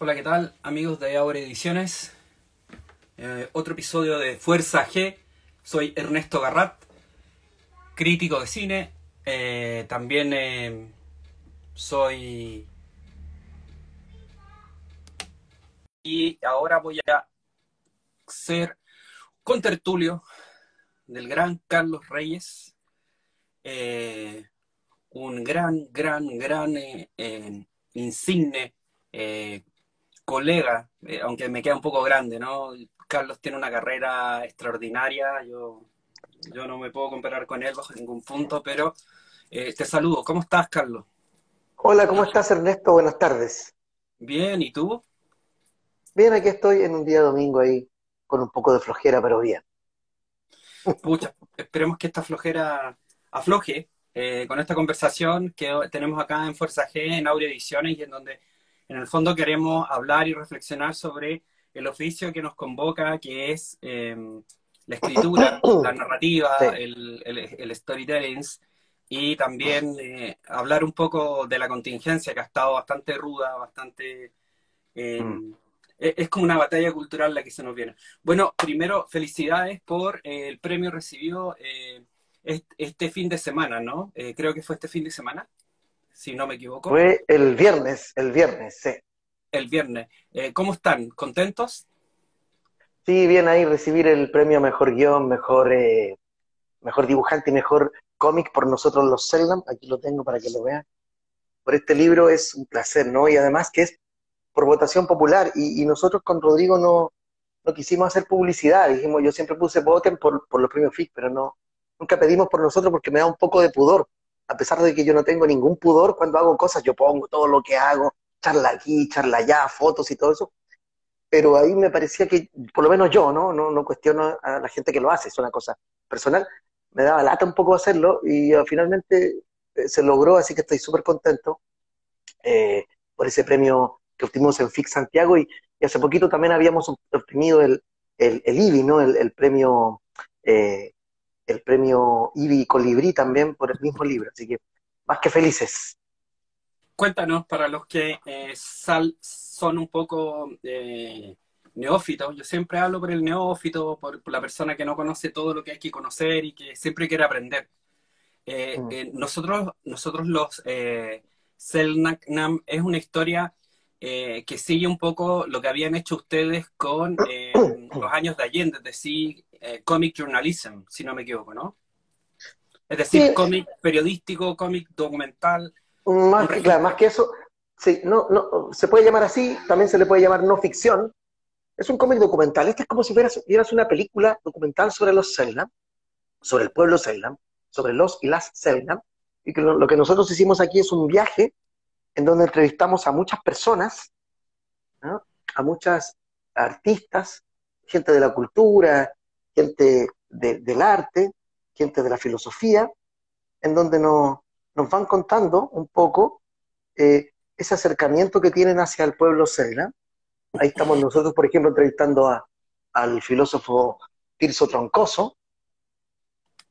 Hola, ¿qué tal amigos de Ahora Ediciones? Eh, otro episodio de Fuerza G. Soy Ernesto Garrat, crítico de cine. Eh, también eh, soy... Y ahora voy a ser contertulio del gran Carlos Reyes. un gran, gran, gran insigne colega, eh, aunque me queda un poco grande, ¿no? Carlos tiene una carrera extraordinaria, yo, yo no me puedo comparar con él bajo ningún punto, pero eh, te saludo. ¿Cómo estás, Carlos? Hola, ¿cómo estás, Ernesto? Buenas tardes. Bien, ¿y tú? Bien, aquí estoy en un día domingo ahí, con un poco de flojera, pero bien. Pucha, esperemos que esta flojera afloje eh, con esta conversación que tenemos acá en Fuerza G, en Audio Ediciones, y en donde en el fondo queremos hablar y reflexionar sobre el oficio que nos convoca, que es em, la escritura, la narrativa, el, el, storytelling, y también eh, hablar un poco de la contingencia que ha estado bastante ruda, bastante... Em, mm. e, es como una batalla cultural la que se nos viene. Bueno, primero, felicidades por eh, el premio recibido eh, este, fin de semana, ¿no? creo que fue este fin de semana si no me equivoco. Fue el viernes, el viernes, sí. El viernes. Eh, ¿Cómo están? ¿Contentos? Sí, bien ahí recibir el premio Mejor Guión, Mejor, eh, mejor Dibujante y Mejor Cómic por nosotros los Seldam. Aquí lo tengo para que lo vean. Por este libro es un placer, ¿no? Y además que es por votación popular. Y, nosotros con Rodrigo no, no quisimos hacer publicidad. Dijimos, yo siempre puse voten por, por los premios FIC, pero no, nunca pedimos por nosotros porque me da un poco de pudor a pesar de que yo no tengo ningún pudor cuando hago cosas, yo pongo todo lo que hago, charla aquí, charla allá, fotos y todo eso, pero ahí me parecía que, por lo menos yo, ¿no? No, no cuestiono a la gente que lo hace, es una cosa personal, me daba lata un poco hacerlo y uh, finalmente eh, se logró, así que estoy súper contento eh, por ese premio que obtuvimos en FIC Santiago y, hace poquito también habíamos obtenido el, el, el IBI, ¿no? El, premio eh, el premio IBI Colibrí también por el mismo libro, así que más que felices. Cuéntanos para los que eh, son un poco eh, neófitos, yo siempre hablo por el neófito, por, la persona que no conoce todo lo que hay que conocer y que siempre quiere aprender. Eh, mm. nosotros, nosotros los Selnaknam es una historia que sigue un poco lo que habían hecho ustedes con los años de Allende, es decir, eh, comic journalism, si no me equivoco, ¿no? Es decir, cómic periodístico, cómic documental. Más que, claro, más que eso, sí, no, no, se puede llamar así, también se le puede llamar no ficción. Es un cómic documental. Este es como si vieras, una película documental sobre los Selnam, sobre el pueblo Selnam, sobre los y las Selnam. Y que lo, que nosotros hicimos aquí es un viaje en donde entrevistamos a muchas personas, a muchas artistas, gente de la cultura, gente del arte, gente de la filosofía, en donde nos, van contando un poco eh, ese acercamiento que tienen hacia el pueblo Selna. Ahí estamos nosotros, por ejemplo, entrevistando al filósofo Tirso Troncoso,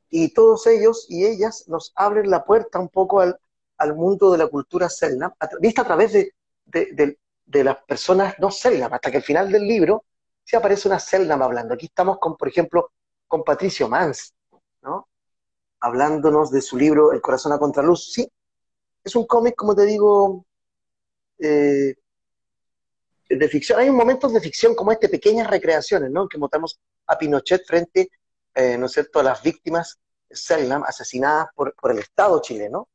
y todos ellos y ellas nos abren la puerta un poco al, mundo de la cultura Selna, vista a través de, las personas no Selna, hasta que al final del libro si aparece una Selnam hablando. Aquí estamos con, por ejemplo, con Patricio Mans, ¿no? Hablándonos de su libro El corazón a contraluz. Sí, es un cómic, como te digo, eh, de ficción. Hay momentos de ficción como este, pequeñas recreaciones, ¿no? Que mostramos a Pinochet frente, eh, ¿no es cierto?, a las víctimas Selnam asesinadas por, por el Estado chileno.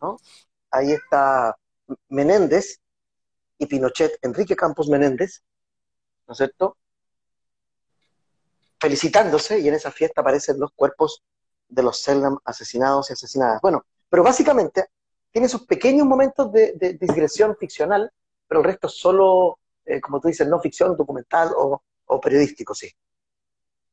¿no? Ahí está Menéndez y Pinochet, Enrique Campos Menéndez, ¿no es cierto? Felicitándose y en esa fiesta aparecen los cuerpos de los Seldam asesinados y asesinadas. Bueno, pero básicamente tiene esos pequeños momentos de, digresión ficcional, pero el resto es solo, eh, como tú dices, no ficción, documental o, periodístico, sí.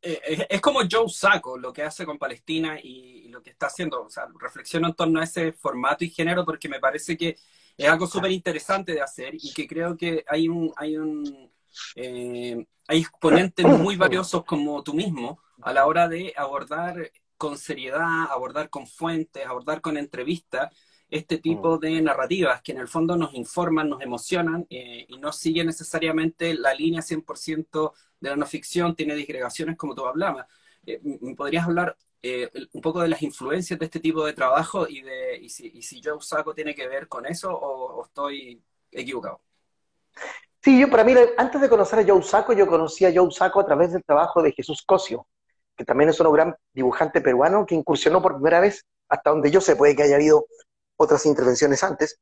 Eh, es como Joe Sacco, lo que hace con Palestina y, lo que está haciendo. O sea, reflexiono en torno a ese formato y género porque me parece que es algo súper interesante de hacer y que creo que hay un, hay un, eh, hay exponentes muy valiosos como tú mismo a la hora de abordar con seriedad, abordar con fuentes, abordar con entrevistas este tipo mm. de narrativas que en el fondo nos informan, nos emocionan eh, y no sigue necesariamente la línea 100% de la no ficción, tiene disgregaciones como tú hablabas. Eh, ¿Podrías hablar eh, un poco de las influencias de este tipo de trabajo y, de, y si, y si Joe Sacco tiene que ver con eso o, estoy equivocado? Sí, yo para mí, antes de conocer a Joe Sacco, yo conocí a Joe Sacco a través del trabajo de Jesús Cosio, que también es un gran dibujante peruano que incursionó por primera vez, hasta donde yo sé, puede que haya habido otras intervenciones antes,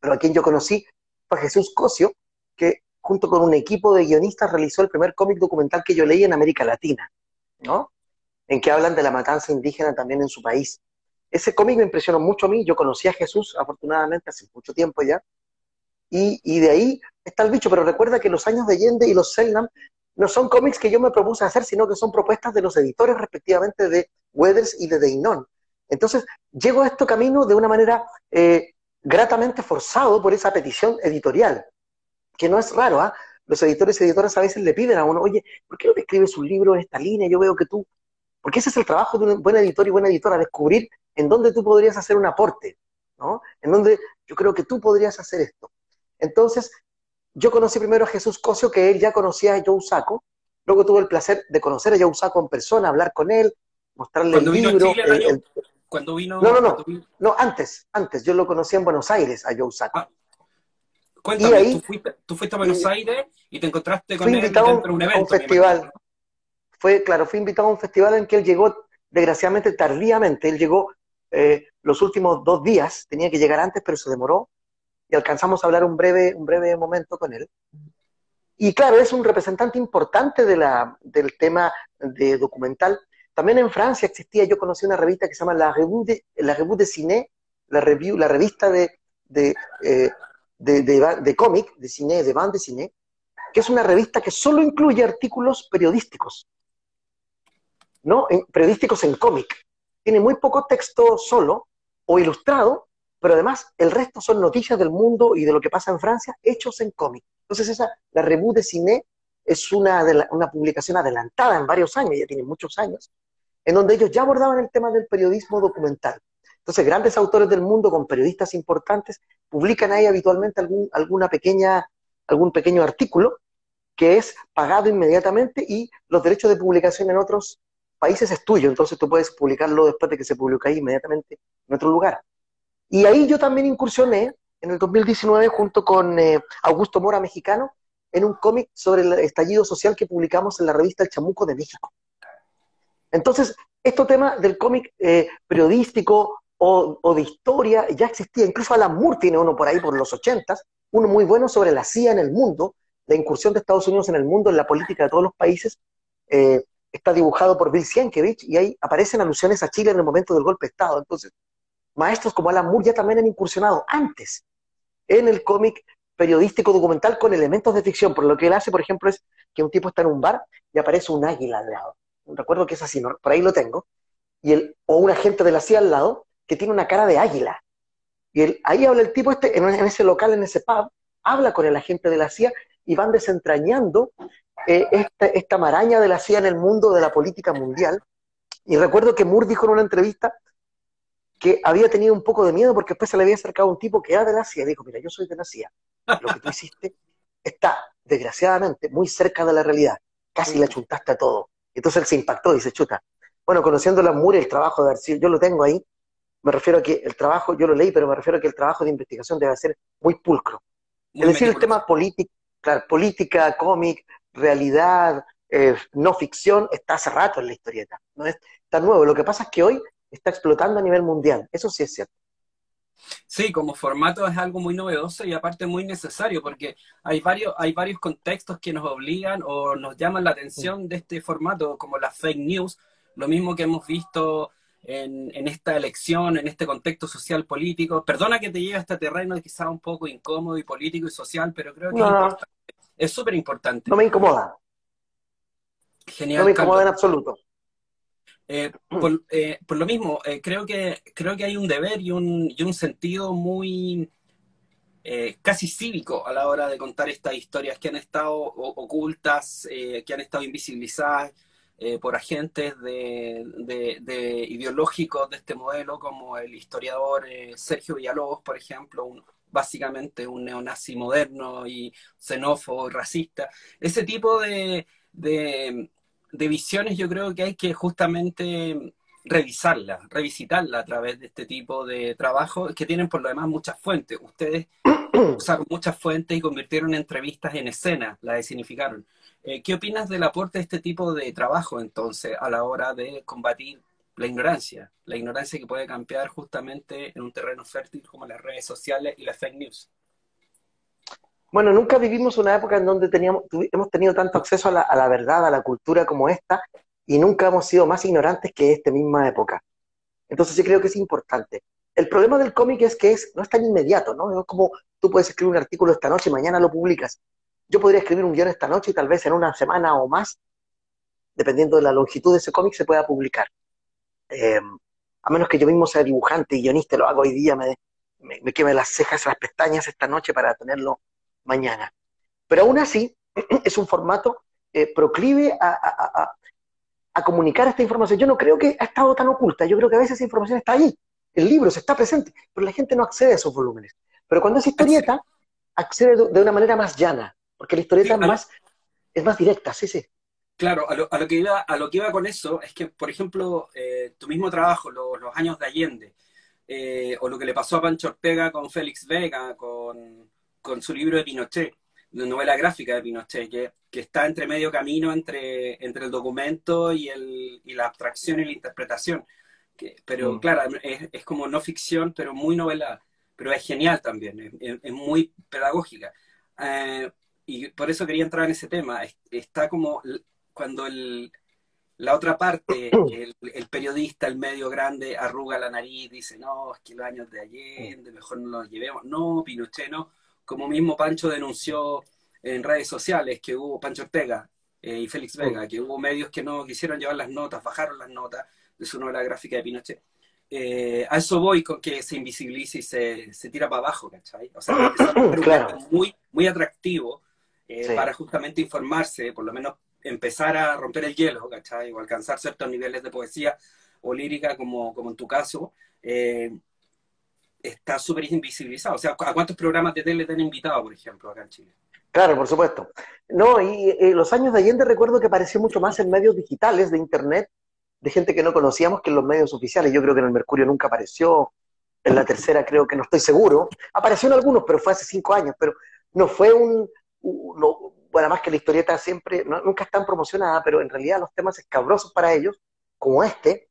pero a quien yo conocí fue Jesús Cosio, que junto con un equipo de guionistas realizó el primer cómic documental que yo leí en América Latina, ¿no? En que hablan de la matanza indígena también en su país. Ese cómic me impresionó mucho a mí, yo conocí a Jesús afortunadamente hace mucho tiempo ya, y, y de ahí está el bicho, pero recuerda que los años de Allende y los Selnam no son cómics que yo me propuse hacer, sino que son propuestas de los editores respectivamente de Weathers y de Deinon. Entonces, llego a este camino de una manera eh, gratamente forzado por esa petición editorial, que no es raro, ¿ah? Los editores y editoras a veces le piden a uno, oye, ¿por qué no te escribes un libro en esta línea? Yo veo que tú... Porque ese es el trabajo de un buen editor y buena editora, descubrir en dónde tú podrías hacer un aporte, ¿no? En dónde yo creo que tú podrías hacer esto. Entonces, yo conocí primero a Jesús Cosio, que él ya conocía a Joe Saco, luego tuve el placer de conocer a Joe Saco en persona, hablar con él, mostrarle el libro, cuando vino. No, no, no. No, antes, antes. Yo lo conocí en Buenos Aires, a Joe Sacco. Ah, cuéntame, ¿tú, fuiste, tú, fuiste, a Buenos Aires y te encontraste con él dentro de un evento. un festival. Fue, claro, fui invitado a un festival en que él llegó, desgraciadamente, tardíamente. Él llegó eh, los últimos dos días, tenía que llegar antes, pero se demoró. Y alcanzamos a hablar un breve, un breve momento con él. Y claro, es un representante importante de la, del tema de documental también en Francia existía, yo conocí una revista que se llama La Revue de, la Revue de Ciné, la, review, la revista de, de, eh, de, de, cómic, de cine, de band de cine, que es una revista que solo incluye artículos periodísticos, ¿no? periodísticos en cómic. Tiene muy poco texto solo o ilustrado, pero además el resto son noticias del mundo y de lo que pasa en Francia hechos en cómic. Entonces esa, la Revue de Ciné es una, una publicación adelantada en varios años, ya tiene muchos años, en donde ellos ya abordaban el tema del periodismo documental. Entonces, grandes autores del mundo con periodistas importantes publican ahí habitualmente algún, alguna pequeña, algún pequeño artículo que es pagado inmediatamente y los derechos de publicación en otros países es tuyo, entonces tú puedes publicarlo después de que se publica ahí inmediatamente en otro lugar. Y ahí yo también incursioné en el 2019 junto con eh, Augusto Mora, mexicano, en un cómic sobre el estallido social que publicamos en la revista El Chamuco de México. Entonces, este tema del cómic eh, periodístico o, de historia ya existía. Incluso Alan Moore tiene uno por ahí por los ochentas, uno muy bueno sobre la CIA en el mundo, la incursión de Estados Unidos en el mundo, en la política de todos los países. Eh, está dibujado por Bill Sienkiewicz y ahí aparecen alusiones a Chile en el momento del golpe de Estado. Entonces, maestros como Alan Moore ya también han incursionado antes en el cómic periodístico documental con elementos de ficción. Por lo que él hace, por ejemplo, es que un tipo está en un bar y aparece un águila al lado recuerdo que es así, por ahí lo tengo, y el, o un agente de la CIA al lado que tiene una cara de águila. Y él, ahí habla el tipo este, en, ese local, en ese pub, habla con el agente de la CIA y van desentrañando eh, esta, esta maraña de la CIA en el mundo de la política mundial. Y recuerdo que Moore dijo en una entrevista que había tenido un poco de miedo porque después se le había acercado un tipo que era de la CIA y dijo, mira, yo soy de la CIA. Lo que tú hiciste está, desgraciadamente, muy cerca de la realidad. Casi le chuntaste a todo. Entonces él se impactó, dice, chuta. Bueno, conociendo la MUR y el trabajo de Arcil, yo lo tengo ahí, me refiero a que el trabajo, yo lo leí, pero me refiero a que el trabajo de investigación debe ser muy pulcro. es decir, el tema político, claro, política, cómic, realidad, eh, no ficción, está hace rato en la historieta. No es tan nuevo. Lo que pasa es que hoy está explotando a nivel mundial. Eso sí es cierto. Sí, como formato es algo muy novedoso y aparte muy necesario porque hay varios, hay varios contextos que nos obligan o nos llaman la atención de este formato, como las fake news, lo mismo que hemos visto en, esta elección, en este contexto social político. Perdona que te lleve a este terreno quizá un poco incómodo y político y social, pero creo que es súper importante. No me incomoda. Genial. No me incomoda en absoluto. Eh, eh, por, lo mismo, eh, creo, que, creo que hay un deber y un, y un sentido muy casi cívico a la hora de contar estas historias que han estado ocultas, que han estado invisibilizadas. eh, por agentes de, ideológicos de este modelo, como el historiador eh, Sergio Villalobos, por ejemplo, básicamente un neonazi moderno y xenófobo y racista. Ese tipo de, visiones yo creo que hay que justamente revisarla, revisitarla a través de este tipo de trabajos que tienen por lo demás muchas fuentes. Ustedes usaron muchas fuentes y convirtieron entrevistas en escena, la designificaron. Eh, ¿Qué opinas del aporte de este tipo de trabajo entonces a la hora de combatir la ignorancia? La ignorancia que puede cambiar justamente en un terreno fértil como las redes sociales y las fake news. Bueno, nunca vivimos una época en donde teníamos, hemos tenido tanto acceso a la, verdad, a la cultura como esta, y nunca hemos sido más ignorantes que esta misma época. Entonces sí creo que es importante. El problema del cómic es que es, no es tan inmediato, ¿no? Es como tú puedes escribir un artículo esta noche y mañana lo publicas yo podría escribir un guion esta noche y tal vez en una semana o más, dependiendo de la longitud de ese cómic, se pueda publicar. Em, a menos que yo mismo sea dibujante y guionista, lo hago hoy día, me, me, queme las cejas, las pestañas esta noche para tenerlo mañana. Pero aún así, es un formato eh, proclive a, a, comunicar esta información. Yo no creo que ha estado tan oculta, yo creo que a veces esa información está ahí, el libro se está presente, pero la gente no accede a esos volúmenes. Pero cuando es historieta, accede de una manera más llana, porque la historieta es, más, es más directa, sí, sí. Claro, a lo, que iba, a lo que iba con eso es que, por ejemplo, eh, tu mismo trabajo, los años de Allende, eh, o lo que le pasó a Pancho Ortega con Félix Vega, con, su libro de Pinochet, de novela gráfica de Pinochet, que, que está entre medio camino entre, entre el documento y, el, y la abstracción y la interpretación. pero mm. claro, es, como no ficción, pero muy novela, pero es genial también, es, muy pedagógica. Eh, y por eso quería entrar en ese tema. Está como cuando el, la otra parte, el, periodista, el medio grande, arruga la nariz, dice, no, es que los años de Allende, mejor no los llevemos. No, Pinochet no. Como mismo Pancho denunció en redes sociales que hubo Pancho Ortega eh, y Félix Vega, que hubo medios que no quisieron llevar las notas, bajaron las notas de su novela gráfica de Pinochet. Eh, a eso voy con que se invisibilice y se, se tira para abajo, ¿cachai? O sea, es muy, muy atractivo eh, para justamente informarse, por lo menos empezar a romper el hielo, ¿cachai? O alcanzar ciertos niveles de poesía o lírica, como, como en tu caso, eh, está súper invisibilizado. O sea, ¿a cuántos programas de tele te han invitado, por ejemplo, acá en Chile? Claro, por supuesto. No, y los años de Allende recuerdo que apareció mucho más en medios digitales de Internet, de gente que no conocíamos que en los medios oficiales. Yo creo que en el Mercurio nunca apareció, en la tercera creo que no estoy seguro. Apareció en algunos, pero fue hace cinco años, pero no fue un, bueno, más que la historieta siempre, nunca es tan promocionada, pero en realidad los temas escabrosos para ellos, como este,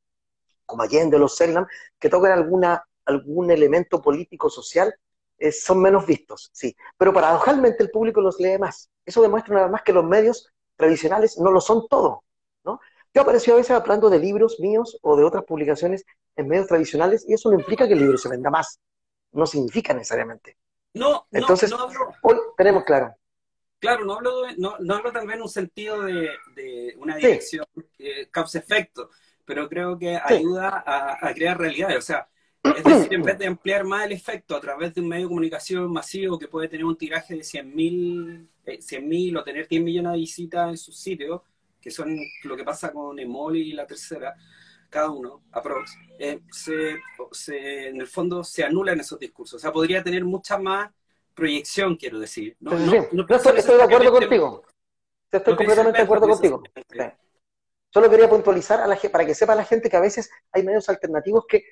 como Allende, los Selnam, que tocan alguna, algún elemento político, social, eh, son menos vistos, sí. Pero paradojalmente el público los lee más. Eso demuestra nada más que los medios tradicionales no lo son todo, ¿no? Yo apareció a veces hablando de libros míos o de otras publicaciones en medios tradicionales y eso no implica que el libro se venda más. No significa necesariamente. No, Entonces, no, hoy tenemos claro. Claro, no hablo, no, no hablo tal vez en un sentido de, una dirección eh, causa-efecto, pero creo que ayuda a, crear realidades. O sea, es decir, en vez de ampliar más el efecto a través de un medio de comunicación masivo que puede tener un tiraje de 100.000 eh, o tener 10 millones de visitas en sus sitios, que son lo que pasa con Emol y la tercera, cada uno, aprox, eh, se, en el fondo se anulan esos discursos. O sea, podría tener muchas más proyección, quiero decir. No, estoy, de acuerdo contigo. Estoy completamente de acuerdo contigo. Solo quería puntualizar a la, para que sepa la gente que a veces hay medios alternativos que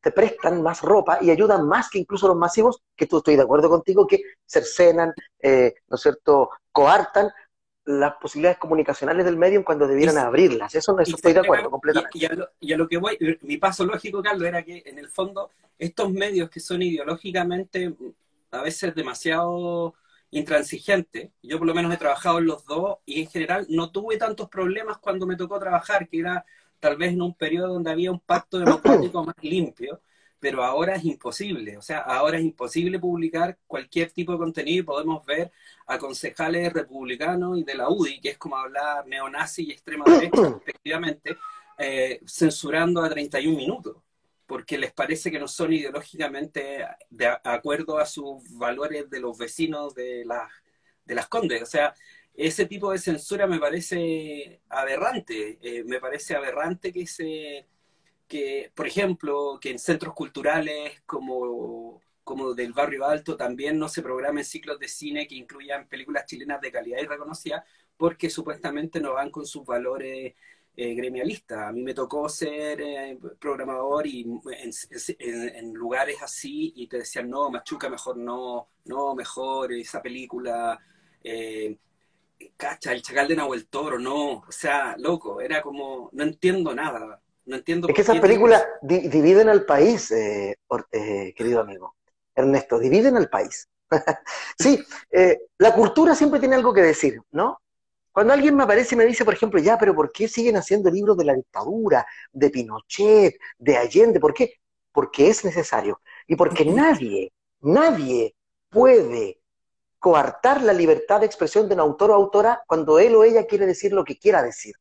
te prestan más ropa y ayudan más que incluso los masivos, que tú estoy de acuerdo contigo, que cercenan, eh, ¿no es cierto?, coartan las posibilidades comunicacionales del medio cuando debieran abrirlas. Eso, estoy de acuerdo completamente. Y, a lo, que voy, mi paso lógico, Carlos, era que en el fondo estos medios que son ideológicamente a veces demasiado intransigente. Yo por lo menos he trabajado en los dos y en general no tuve tantos problemas cuando me tocó trabajar, que era tal vez en un periodo donde había un pacto democrático más limpio, pero ahora es imposible. O sea, ahora es imposible publicar cualquier tipo de contenido y podemos ver a concejales republicanos y de la UDI, que es como hablar neonazi y extrema derecha, efectivamente, eh, censurando a 31 minutos porque les parece que no son ideológicamente de acuerdo a sus valores de los vecinos de las, de las Condes. O sea, ese tipo de censura me parece aberrante. Eh, me parece aberrante que se, que, por ejemplo, que en centros culturales como, como del barrio alto también no se programen ciclos de cine que incluyan películas chilenas de calidad y reconocidas, porque supuestamente no van con sus valores eh, gremialistas. A mí me tocó ser eh, programador y en, lugares así y te decían, no, Machuca, mejor no, no, mejor esa película. Eh, cacha, el chacal de Nahuel Toro, no, o sea, loco, era como, no entiendo nada, no entiendo. Es que esas películas dividen al país, eh, eh, querido amigo. Ernesto, dividen al país. sí, eh, la cultura siempre tiene algo que decir, ¿no? Cuando alguien me aparece y me dice, por ejemplo, ya, pero ¿por qué siguen haciendo libros de la dictadura, de Pinochet, de Allende? ¿Por qué? Porque es necesario. Y porque nadie, nadie puede coartar la libertad de expresión de un autor o autora cuando él o ella quiere decir lo que quiera decir.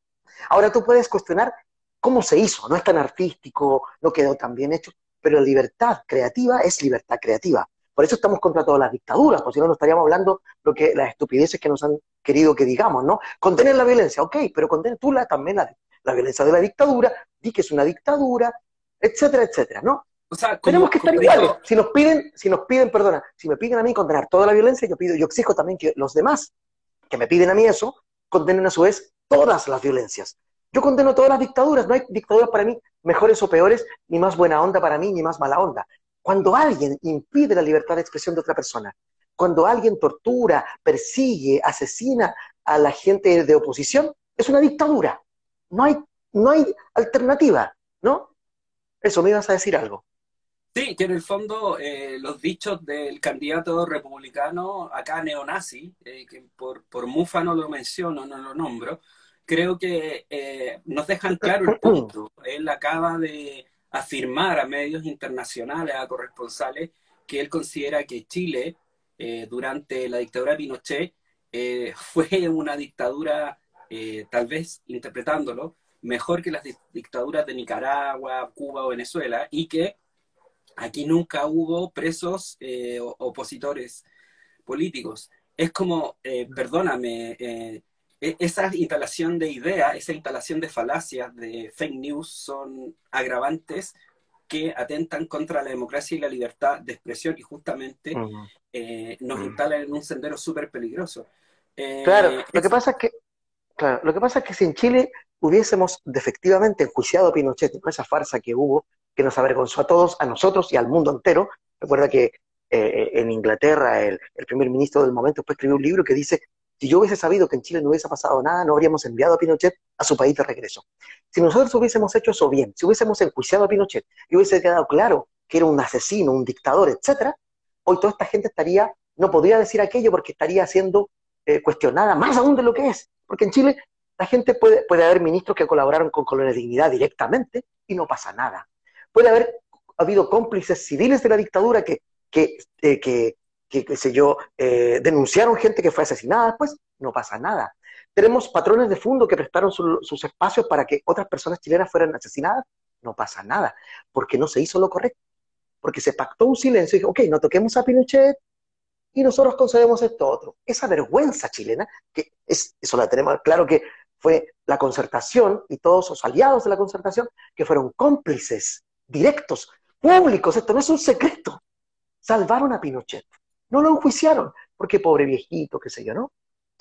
Ahora tú puedes cuestionar cómo se hizo, no es tan artístico, no quedó tan bien hecho, pero libertad creativa es libertad creativa. Por eso estamos contra todas las dictaduras, porque si no, no estaríamos hablando lo que las estupideces que nos han querido que digamos, ¿no? Contener la violencia, ok, pero contén tú la, también la, la violencia de la dictadura, di que es una dictadura, etcétera, etcétera, ¿no? Tenemos que estar iguales. Si nos piden, si nos piden, perdona, si me piden a mí condenar toda la violencia, yo pido, yo exijo también que los demás que me piden a mí eso, condenen a su vez todas las violencias. Yo condeno todas las dictaduras, no hay dictaduras para mí mejores o peores, ni más buena onda para mí, ni más mala onda. Cuando alguien impide la libertad de expresión de otra persona, cuando alguien tortura, persigue, asesina a la gente de oposición, es una dictadura. No hay, no hay alternativa, ¿no? Eso, me ibas a decir algo. Sí, que en el fondo eh, los dichos del candidato republicano, acá neonazi, eh, que por, por Mufa no lo menciono, no lo nombro, creo que eh, nos dejan claro el punto. Él acaba de afirmar a medios internacionales, a corresponsales, que él considera que Chile, durante la dictadura de Pinochet, fue una dictadura, tal vez interpretándolo, mejor que las dictaduras de Nicaragua, Cuba o Venezuela, y que Aquí nunca hubo presos eh, opositores políticos. Es como, eh, perdóname, eh, e-, esa instalación de ideas, esa instalación de falacias, de fake news, son agravantes que atentan contra la democracia y la libertad de expresión y justamente nos instalan en un sendero súper peligroso. claro, lo que pasa es que, claro, lo que pasa es que si en Chile hubiésemos efectivamente enjuiciado a Pinochet, esa farsa que hubo, que nos avergonzó a todos, a nosotros y al mundo entero. Recuerda que eh, en Inglaterra el, primer ministro del momento después escribió un libro que dice, si yo hubiese sabido que en Chile no hubiese pasado nada, no habríamos enviado a Pinochet a su país de regreso. Si nosotros hubiésemos hecho eso bien, si hubiésemos enjuiciado a Pinochet y hubiese quedado claro que era un asesino, un dictador, etcétera, hoy toda esta gente estaría, no podría decir aquello porque estaría siendo eh, cuestionada más aún de lo que es. Porque en Chile la gente puede, puede haber ministros que colaboraron con de Dignidad directamente y no pasa nada. Puede haber habido cómplices civiles de la dictadura que, que, eh, que, qué sé yo, eh, denunciaron gente que fue asesinada después, no pasa nada. Tenemos patrones de fondo que prestaron sus espacios para que otras personas chilenas fueran asesinadas, no pasa nada, porque no se hizo lo correcto, porque se pactó un silencio y dijo, ok, no toquemos a Pinochet y nosotros concedemos esto otro. Esa vergüenza chilena, que es, eso la tenemos claro que fue la concertación y todos los aliados de la concertación que fueron cómplices directos, públicos, esto no es un secreto. Salvaron a Pinochet. No lo enjuiciaron, porque pobre viejito, qué sé yo, ¿no?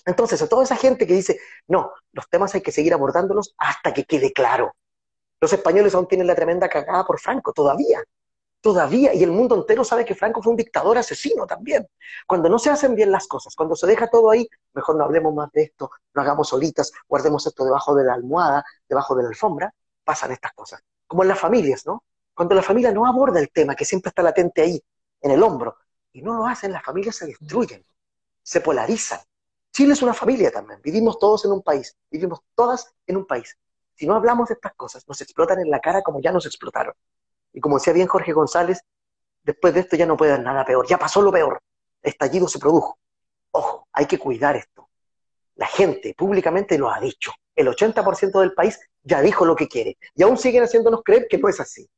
Entonces, a toda esa gente que dice, no, los temas hay que seguir abordándolos hasta que quede claro. Los españoles aún tienen la tremenda cagada por Franco, todavía. Todavía, y el mundo entero sabe que Franco fue un dictador asesino también. Cuando no se hacen bien las cosas, cuando se deja todo ahí, mejor no hablemos más de esto, no hagamos solitas, guardemos esto debajo de la almohada, debajo de la alfombra, pasan estas cosas. Como en las familias, ¿no? Cuando la familia no aborda el tema, que siempre está latente ahí, en el hombro, y no lo hacen, las familias se destruyen, se polarizan. Chile es una familia también, vivimos todos en un país, vivimos todas en un país. Si no hablamos de estas cosas, nos explotan en la cara como ya nos explotaron. Y como decía bien Jorge González, después de esto ya no puede haber nada peor, ya pasó lo peor, estallido se produjo. Ojo, hay que cuidar esto. La gente públicamente lo ha dicho. El 80% del país ya dijo lo que quiere. Y aún siguen haciéndonos creer que no es así.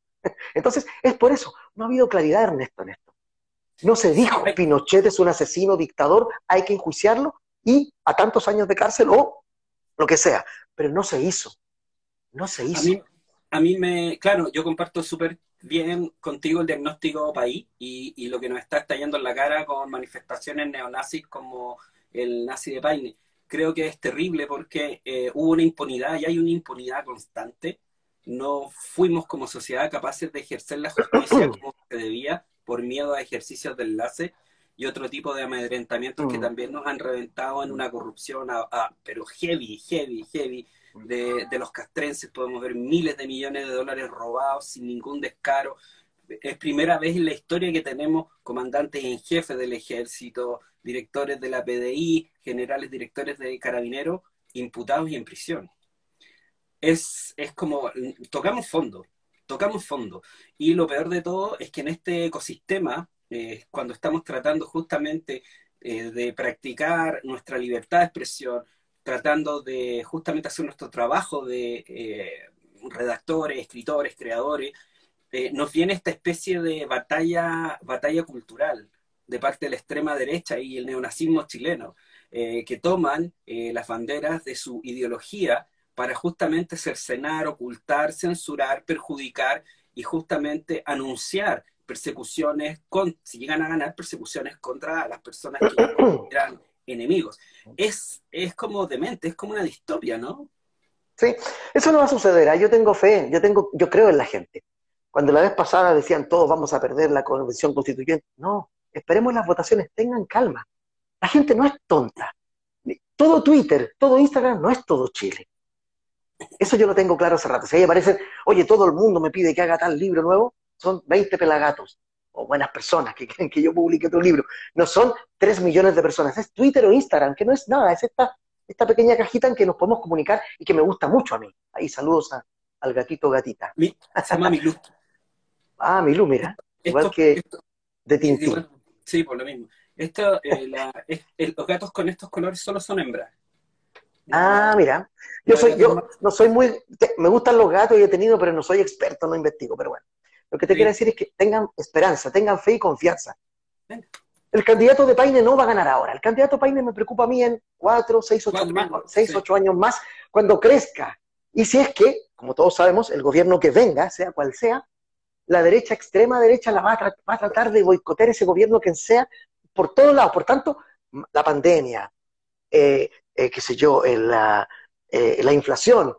Entonces, es por eso, no ha habido claridad, Ernesto, en esto. No se dijo, Pinochet es un asesino, dictador, hay que enjuiciarlo, y a tantos años de cárcel o lo que sea. Pero no se hizo. No se hizo. A mí, a mí me, claro, yo comparto súper bien contigo el diagnóstico país y, y, lo que nos está estallando en la cara con manifestaciones neonazis como el nazi de Paine. Creo que es terrible porque eh, hubo una impunidad y hay una impunidad constante. No fuimos como sociedad capaces de ejercer la justicia como se debía por miedo a ejercicios de enlace y otro tipo de amedrentamientos que mm. también nos han reventado en una corrupción, a, pero heavy, heavy, heavy. De, de, los castrenses podemos ver miles de millones de dólares robados sin ningún descaro. Es primera vez en la historia que tenemos comandantes en jefe del ejército, directores de la PDI, generales directores de carabineros imputados y en prisión. Es, es como, tocamos fondo, tocamos fondo. Y lo peor de todo es que en este ecosistema eh, cuando estamos tratando justamente eh, de practicar nuestra libertad de expresión, tratando de justamente hacer nuestro trabajo de eh, redactores, escritores, creadores, nos viene esta especie de batalla, batalla cultural de parte de la extrema derecha y el neonazismo chileno, que toman las banderas de su ideología para justamente cercenar, ocultar, censurar, perjudicar y justamente anunciar persecuciones, con, si llegan a ganar, persecuciones contra las personas que eran enemigos. Es, es como demente, es como una distopia, ¿no? Sí, eso no va a suceder. ¿ah? Yo tengo fe, yo, tengo, yo creo en la gente. Cuando la vez pasada decían todos vamos a perder la convención constituyente, no, esperemos las votaciones, tengan calma. La gente no es tonta. Todo Twitter, todo Instagram no es todo Chile. Eso yo lo tengo claro hace rato. Si ahí aparece, oye, todo el mundo me pide que haga tal libro nuevo, son 20 pelagatos o buenas personas que quieren que yo publique tu libro. No son 3 millones de personas, es Twitter o Instagram, que no es nada, es esta, esta pequeña cajita en que nos podemos comunicar y que me gusta mucho a mí. Ahí saludos al gatito gatita. Mi, se llama Milú. ah, Milú, mira. igual que de Tintín. Sí, por lo mismo. Esto, eh, los gatos con estos colores solo son hembras. Ah, mira. Yo soy, yo no soy muy, me gustan los gatos y he tenido, pero no soy experto, no investigo, pero bueno. Lo que te quiero decir es que tengan esperanza, tengan fe y confianza. El candidato de Paine no va a ganar ahora. El candidato Paine me preocupa a mí en cuatro, seis, ocho, seis, ocho años más, cuando crezca. Y si es que, como todos sabemos, el gobierno que venga, sea cual sea, la derecha, extrema derecha, la va a, tratar de boicotear ese gobierno que sea por todos lados. Por tanto, la pandemia, eh, eh, qué sé yo, eh, la, la inflación,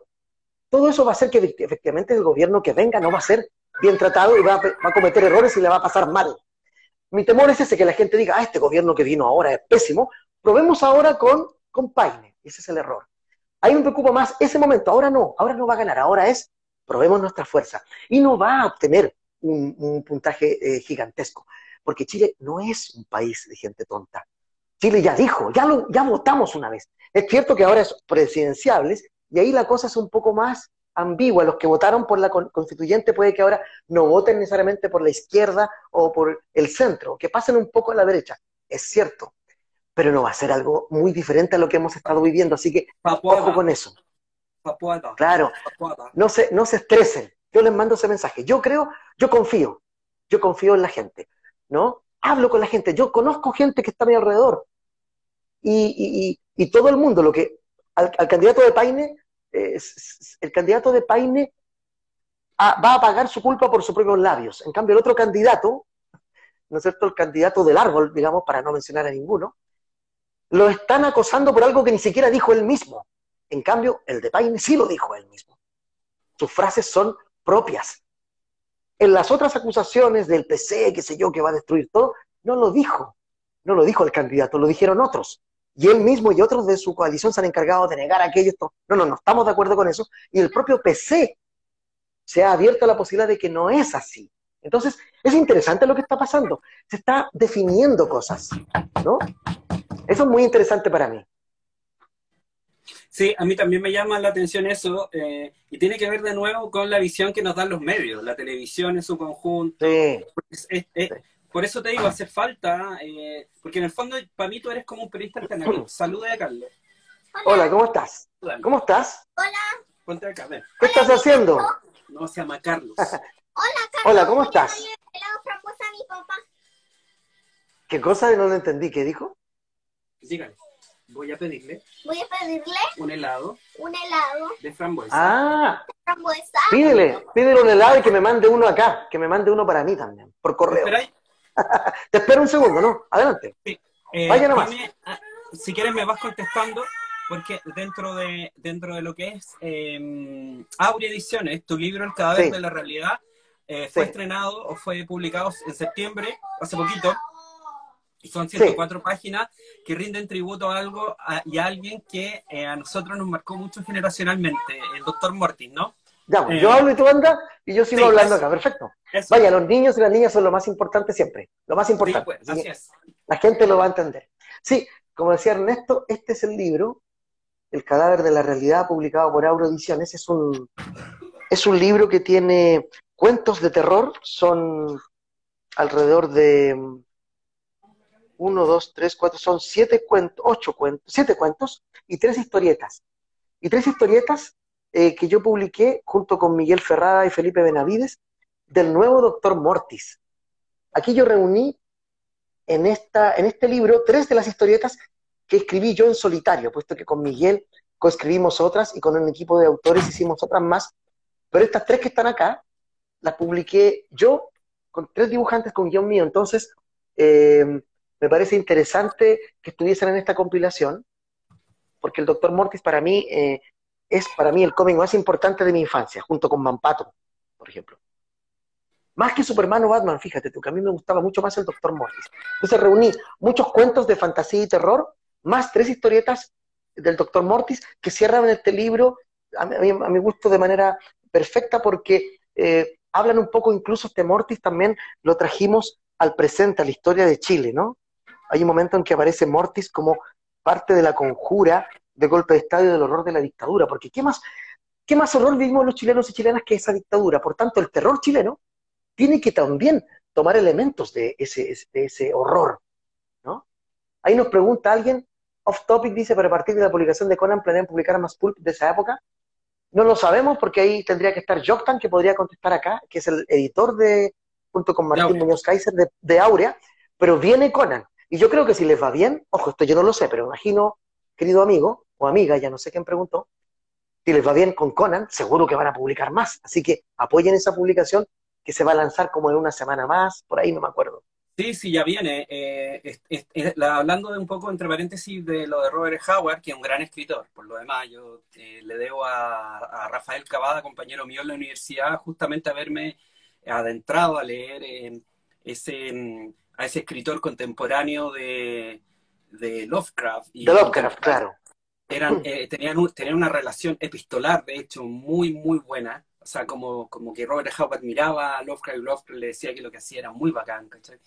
todo eso va a hacer que efectivamente el gobierno que venga no va a ser bien tratado y va a, cometer errores y le va a pasar mal. Mi temor es ese, que la gente diga, ah, este gobierno que vino ahora es pésimo, probemos ahora con, con Paine. Ese es el error. Ahí me preocupa más ese momento. Ahora no, ahora no va a ganar, ahora es, probemos nuestra fuerza. Y no va a obtener un, puntaje eh, gigantesco, porque Chile no es un país de gente tonta. Chile ya dijo, ya, lo, ya votamos una vez. Es cierto que ahora es presidenciables y ahí la cosa es un poco más ambigua. Los que votaron por la constituyente puede que ahora no voten necesariamente por la izquierda o por el centro, que pasen un poco a la derecha. Es cierto, pero no va a ser algo muy diferente a lo que hemos estado viviendo, así que ojo con eso. Claro, no se, no se estresen. Yo les mando ese mensaje. Yo creo, yo confío, yo confío en la gente, ¿no? Hablo con la gente, yo conozco gente que está a mi alrededor. Y, todo el mundo, lo que al, candidato de Paine el candidato de Paine va a pagar su culpa por sus propios labios. En cambio, el otro candidato, ¿no es cierto? El candidato del árbol, digamos, para no mencionar a ninguno, lo están acosando por algo que ni siquiera dijo él mismo. En cambio, el de Paine sí lo dijo él mismo. Sus frases son propias. En las otras acusaciones del PC, qué sé yo, que va a destruir todo, no lo dijo. No lo dijo el candidato, lo dijeron otros y él mismo y otros de su coalición se han encargado de negar aquello. No, no, no estamos de acuerdo con eso. Y el propio PC se ha abierto a la posibilidad de que no es así. Entonces, es interesante lo que está pasando. Se está definiendo cosas, ¿no? Eso es muy interesante para mí. Sí, a mí también me llama la atención eso, eh, y tiene que ver de nuevo con la visión que nos dan los medios, la televisión en su conjunto. Sí. Por eso te digo, hace falta, eh, porque en el fondo para mí tú eres como un periodista alternativo. Saluda a Carlos. Hola, ¿cómo estás? ¿Cómo estás? Hola. Ponte acá, ven. ¿Qué estás haciendo? No, se llama Carlos. Hola, Carlos. Hola, ¿cómo estás? mi papá. ¿Qué cosa? No lo entendí. ¿Qué dijo? Dígale. Voy a pedirle Voy a pedirle un helado un helado de frambuesa. Ah, frambuesa. pídele, pídele un helado y que me mande uno acá, que me mande uno para mí también, por correo. Te espero un segundo, ¿no? Adelante. Eh, Vaya nomás. dime, ah, si quieres me vas contestando, porque dentro de, dentro de lo que es eh, Aurea Ediciones, tu libro El cadáver Sí. de la realidad, eh, fue Sí. estrenado o fue publicado en septiembre, hace poquito, son 104 páginas que rinden tributo a algo a- y a alguien que eh, a nosotros nos marcó mucho generacionalmente, el doctor Mortis, ¿no? Ya, pues, Eh, yo hablo y tú andas y yo sigo sí, hablando eso. acá, perfecto. Eso. Vaya, los niños y las niñas son lo más importante siempre, lo más Sí, importante. pues, Así es. la gente lo va a entender. Sí, como decía Ernesto, este es el libro, El cadáver de la realidad, publicado por Auro Ediciones. Es un, es un libro que tiene cuentos de terror, son alrededor de uno, dos, tres, cuatro, son siete cuentos, ocho cuentos, siete cuentos y tres historietas. Y tres historietas eh, que yo publiqué junto con Miguel Ferrada y Felipe Benavides del nuevo Doctor Mortis. Aquí yo reuní en, esta, en este libro tres de las historietas que escribí yo en solitario, puesto que con Miguel coescribimos otras y con un equipo de autores hicimos otras más, pero estas tres que están acá las publiqué yo con tres dibujantes con guion mío, entonces eh, me parece interesante que estuviesen en esta compilación, porque el Doctor Mortis para mí eh, es para mí el cómic más importante de mi infancia, junto con Mampato, por ejemplo. Más que Superman o Batman, fíjate tú, que a mí me gustaba mucho más el Doctor Mortis. Entonces reuní muchos cuentos de fantasía y terror, más tres historietas del Doctor Mortis que cierran este libro, a mi, a mi gusto, de manera perfecta, porque eh, hablan un poco, incluso este Mortis también lo trajimos al presente, a la historia de Chile, ¿no? Hay un momento en que aparece Mortis como parte de la conjura de golpe de Estado y del horror de la dictadura, porque ¿qué más, qué más horror vivimos los chilenos y chilenas que esa dictadura? Por tanto, el terror chileno tiene que también tomar elementos de ese, de ese horror, ¿no? Ahí nos pregunta alguien, off topic, dice, pero a partir de la publicación de Conan planean publicar más pulp de esa época. No lo sabemos porque ahí tendría que estar Joktan, que podría contestar acá, que es el editor de, junto con Martín. Muñoz Kaiser, de, de Aurea, pero viene Conan. Y yo creo que si les va bien, ojo, esto yo no lo sé, pero imagino, querido amigo o amiga, ya no sé quién preguntó, si les va bien con Conan, seguro que van a publicar más. Así que apoyen esa publicación que se va a lanzar como en una semana más, por ahí no me acuerdo. Sí, sí, ya viene. Eh, hablando de un poco, entre paréntesis, de lo de Robert Howard, que es un gran escritor. Por lo demás, yo eh, le debo a, a Rafael Cavada, compañero mío en la universidad, justamente haberme adentrado a leer eh, ese, mm, a ese escritor contemporáneo de, de Lovecraft. Y De Lovecraft, claro. eran, eh, tenían, un- tenían una relación epistolar, de hecho, muy, muy buena. O sea, como, como que Robert Howard miraba a Lovecraft y Lovecraft le decía que lo que hacía era muy bacán, ¿cachai?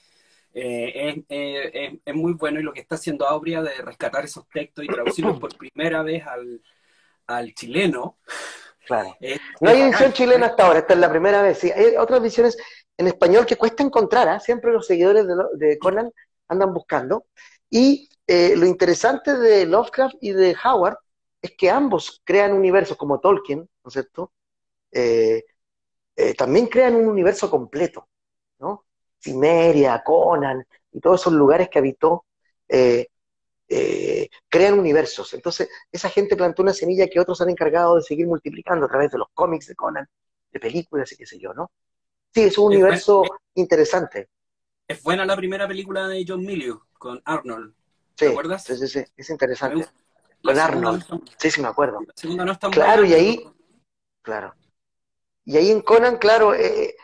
Eh, es, eh, es- es muy bueno y lo que está haciendo Aurea de rescatar esos textos y traducirlos por primera vez al, al chileno. Claro. No hay edición chilena hasta ahora, esta es la primera vez. Sí, hay otras ediciones en español que cuesta encontrar, ¿ah? siempre los seguidores de, Conan andan buscando. Y eh, lo interesante de Lovecraft y de Howard es que ambos crean universos, como Tolkien, ¿no es cierto? Eh, eh, también crean un universo completo, ¿no? Cimeria, Conan y todos esos lugares que habitó, crean universos. Entonces, esa gente plantó una semilla que otros han encargado de seguir multiplicando a través de los cómics de Conan, de películas y qué sé yo, ¿no? Sí, es un Es universo interesante. Es buena la primera película de John Milius con Arnold. Sí, ¿Te acuerdas? sí, sí, sí, es interesante. Con Arnold. no Sí, sí, me acuerdo. la segunda no es tan Claro, buena, y ahí- pero- Claro. Y ahí en Conan, claro, eh,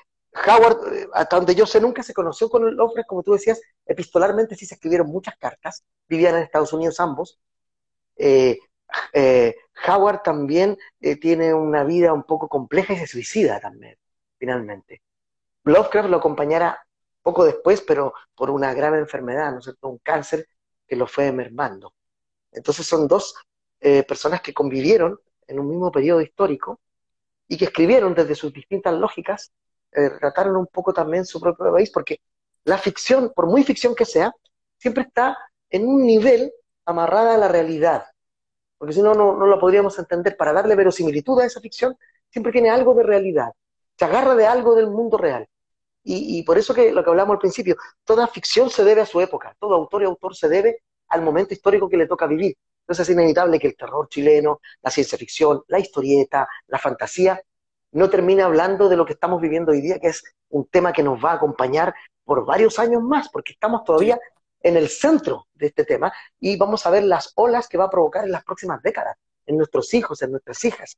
Howard, eh, hasta donde yo sé, nunca se conoció con Lovecraft, como tú decías, epistolarmente sí se escribieron muchas cartas, vivían en Estados Unidos ambos. Eh, eh, Howard también eh, tiene una vida un poco compleja y se suicida también, finalmente. Lovecraft lo acompañará poco después, pero por una grave enfermedad, ¿no es cierto? Un cáncer que lo fue mermando. Entonces son dos eh, personas que convivieron en un mismo periodo histórico y que escribieron desde sus distintas lógicas, eh, trataron un poco también su propio país, porque la ficción, por muy ficción que sea, siempre está en un nivel amarrada a la realidad, porque si no, no, no lo podríamos entender. Para darle verosimilitud a esa ficción, siempre tiene algo de realidad, se agarra de algo del mundo real. Y, por eso que lo que hablamos al principio, toda ficción se debe a su época, todo autor y autor se debe al momento histórico que le toca vivir. Entonces es inevitable que el terror chileno, la ciencia ficción, la historieta, la fantasía, no termine hablando de lo que estamos viviendo hoy día, que es un tema que nos va a acompañar por varios años más, porque estamos todavía en el centro de este tema y vamos a ver las olas que va a provocar en las próximas décadas, en nuestros hijos, en nuestras hijas,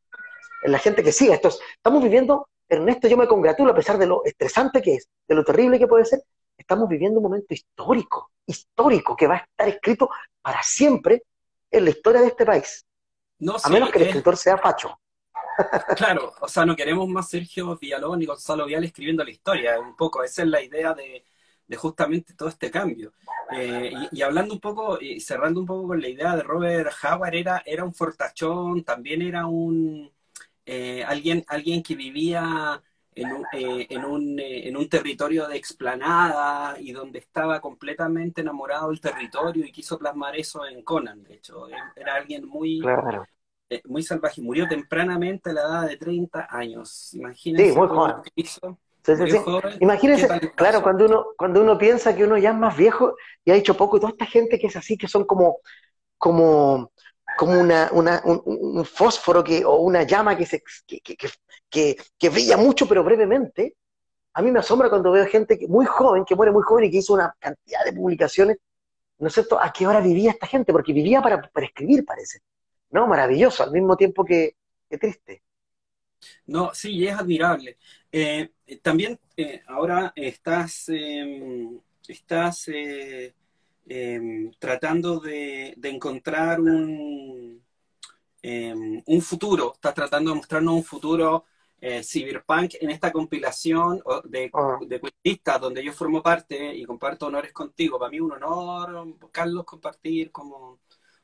en la gente que siga. Esto estamos viviendo, Ernesto, yo me congratulo a pesar de lo estresante que es, de lo terrible que puede ser, estamos viviendo un momento histórico, histórico, que va a estar escrito para siempre en la historia de este país. No, a sí, menos que el es- escritor sea facho. Claro, o sea, no queremos más Sergio Villalobos ni Gonzalo Vial escribiendo la historia, un poco, esa es la idea de, de justamente todo este cambio. Eh, y, y hablando un poco, y cerrando un poco con la idea de Robert Howard, era, era un fortachón, también era un eh, alguien, alguien que vivía en un, eh, en, un, eh, en un territorio de explanada y donde estaba completamente enamorado del territorio y quiso plasmar eso en Conan, de hecho. Era alguien muy, Claro. eh, muy salvaje. Murió tempranamente a la edad de 30 años. Imagínense Sí, muy joven. hizo. Sí, sí, sí. joven. Imagínense, ¿Qué tal claro, cuando uno, cuando uno piensa que uno ya es más viejo y ha hecho poco, y toda esta gente que es así, que son como, como, como una, un, fósforo que, o una llama que, se, que, que, que- brilla mucho pero brevemente, a mí me asombra cuando veo gente que- muy joven, que muere muy joven y que hizo una cantidad de publicaciones, ¿no es cierto? ¿A qué hora vivía esta gente? Porque vivía para, para escribir, parece. ¿No? Maravilloso, al mismo tiempo que, triste. No, sí, es admirable. Eh, eh, también eh, ahora estás, eh, estás eh, eh, tratando de, de encontrar un, eh, un futuro, estás tratando de mostrarnos un futuro eh, cyberpunk en esta compilación de, Ah. de cuentistas donde yo formo parte y comparto honores contigo. Para mí un honor, Carlos, compartir como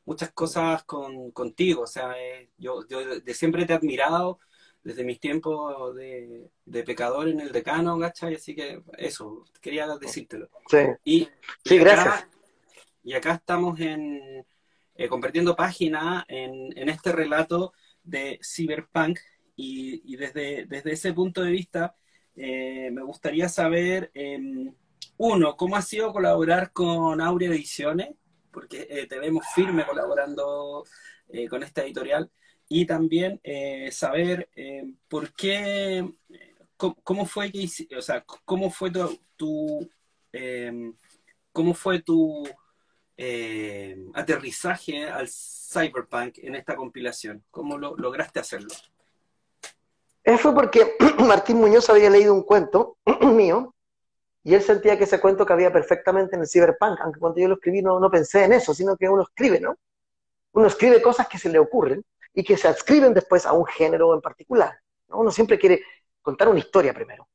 muchas cosas con, contigo. O sea, eh, yo, yo de, de siempre te he admirado desde mis tiempos de, de pecador en el decano, ¿cachai? Así que eso, quería decírtelo. Sí, Y, Sí, y acá- gracias. Y acá estamos en, eh, compartiendo página en, este relato de Cyberpunk y, desde, desde ese punto de vista eh, me gustaría saber, eh, uno, ¿cómo ha sido colaborar con Aurea Ediciones? Porque eh, te vemos firme colaborando con esta editorial. Y también saber eh, por qué, cómo, fue o sea, cómo fue tu, tu, eh, cómo fue tu eh, aterrizaje al cyberpunk en esta compilación. ¿Cómo lo lograste hacerlo? Eso fue porque Martín Muñoz había leído un cuento mío y él sentía que ese cuento cabía perfectamente en el cyberpunk, aunque cuando yo lo escribí no, no pensé en eso, sino que uno escribe, ¿no? Uno escribe cosas que se le ocurren y que se adscriben después a un género en particular. ¿no? Uno siempre quiere contar una historia primero.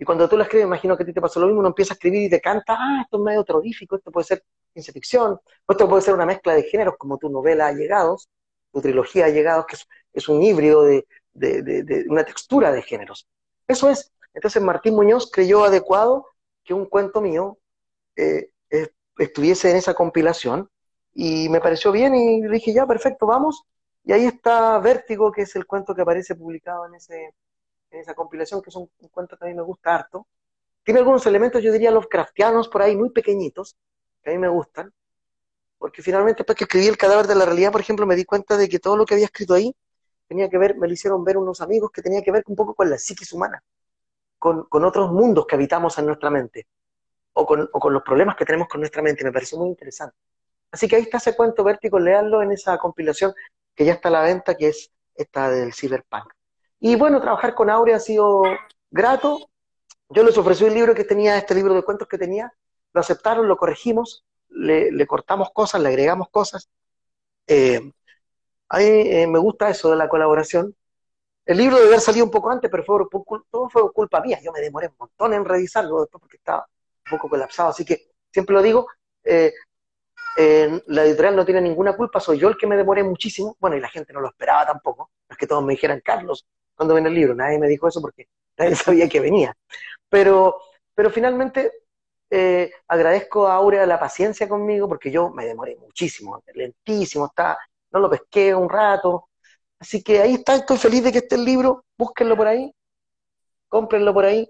Y cuando tú la escribes, imagino que a ti te pasó lo mismo, uno empieza a escribir y te canta, ah, esto es medio terrorífico, esto puede ser ciencia ficción, o esto puede ser una mezcla de géneros como tu novela Allegados, tu trilogía Allegados, que es, un híbrido de, una textura de géneros. Eso es. Entonces Martín Muñoz creyó adecuado que un cuento mío eh, estuviese en esa compilación y me pareció bien y dije, ya, perfecto, vamos. Y ahí está Vértigo, que es el cuento que aparece publicado en, ese, en esa compilación, que es un, cuento que a mí me gusta harto. Tiene algunos elementos, yo diría, Lovecraftianos por ahí, muy pequeñitos, que a mí me gustan. Porque finalmente, después que escribí El cadáver de la realidad, por ejemplo, me di cuenta de que todo lo que había escrito ahí tenía que ver, me lo hicieron ver unos amigos que tenía que ver un poco con la psiquis humana, con, con otros mundos que habitamos en nuestra mente, o con, o con los problemas que tenemos con nuestra mente. Me pareció muy interesante. Así que ahí está ese cuento Vértigo, leanlo en esa compilación que ya está a la venta, que es esta del Cyberpunk. Y bueno, trabajar con Aurea ha sido grato. Yo les ofrecí un libro que tenía, este libro de cuentos que tenía, lo aceptaron, lo corregimos, le, cortamos cosas, le agregamos cosas. Eh, a mí eh, me gusta eso de la colaboración. El libro debe haber salido un poco antes, pero fue, todo fue culpa mía. Yo me demoré un montón en revisarlo después porque estaba un poco colapsado. Así que siempre lo digo, eh, la editorial no tiene ninguna culpa, soy yo el que me demoré muchísimo. Bueno, y la gente no lo esperaba tampoco. No es que todos me dijeran, Carlos, cuando viene el libro? Nadie me dijo eso porque nadie sabía que venía. Pero, pero finalmente eh, agradezco a Aurea la paciencia conmigo porque yo me demoré muchísimo, lentísimo, está, no lo pesqué un rato. Así que ahí está, estoy feliz de que esté el libro, búsquenlo por ahí, cómprenlo por ahí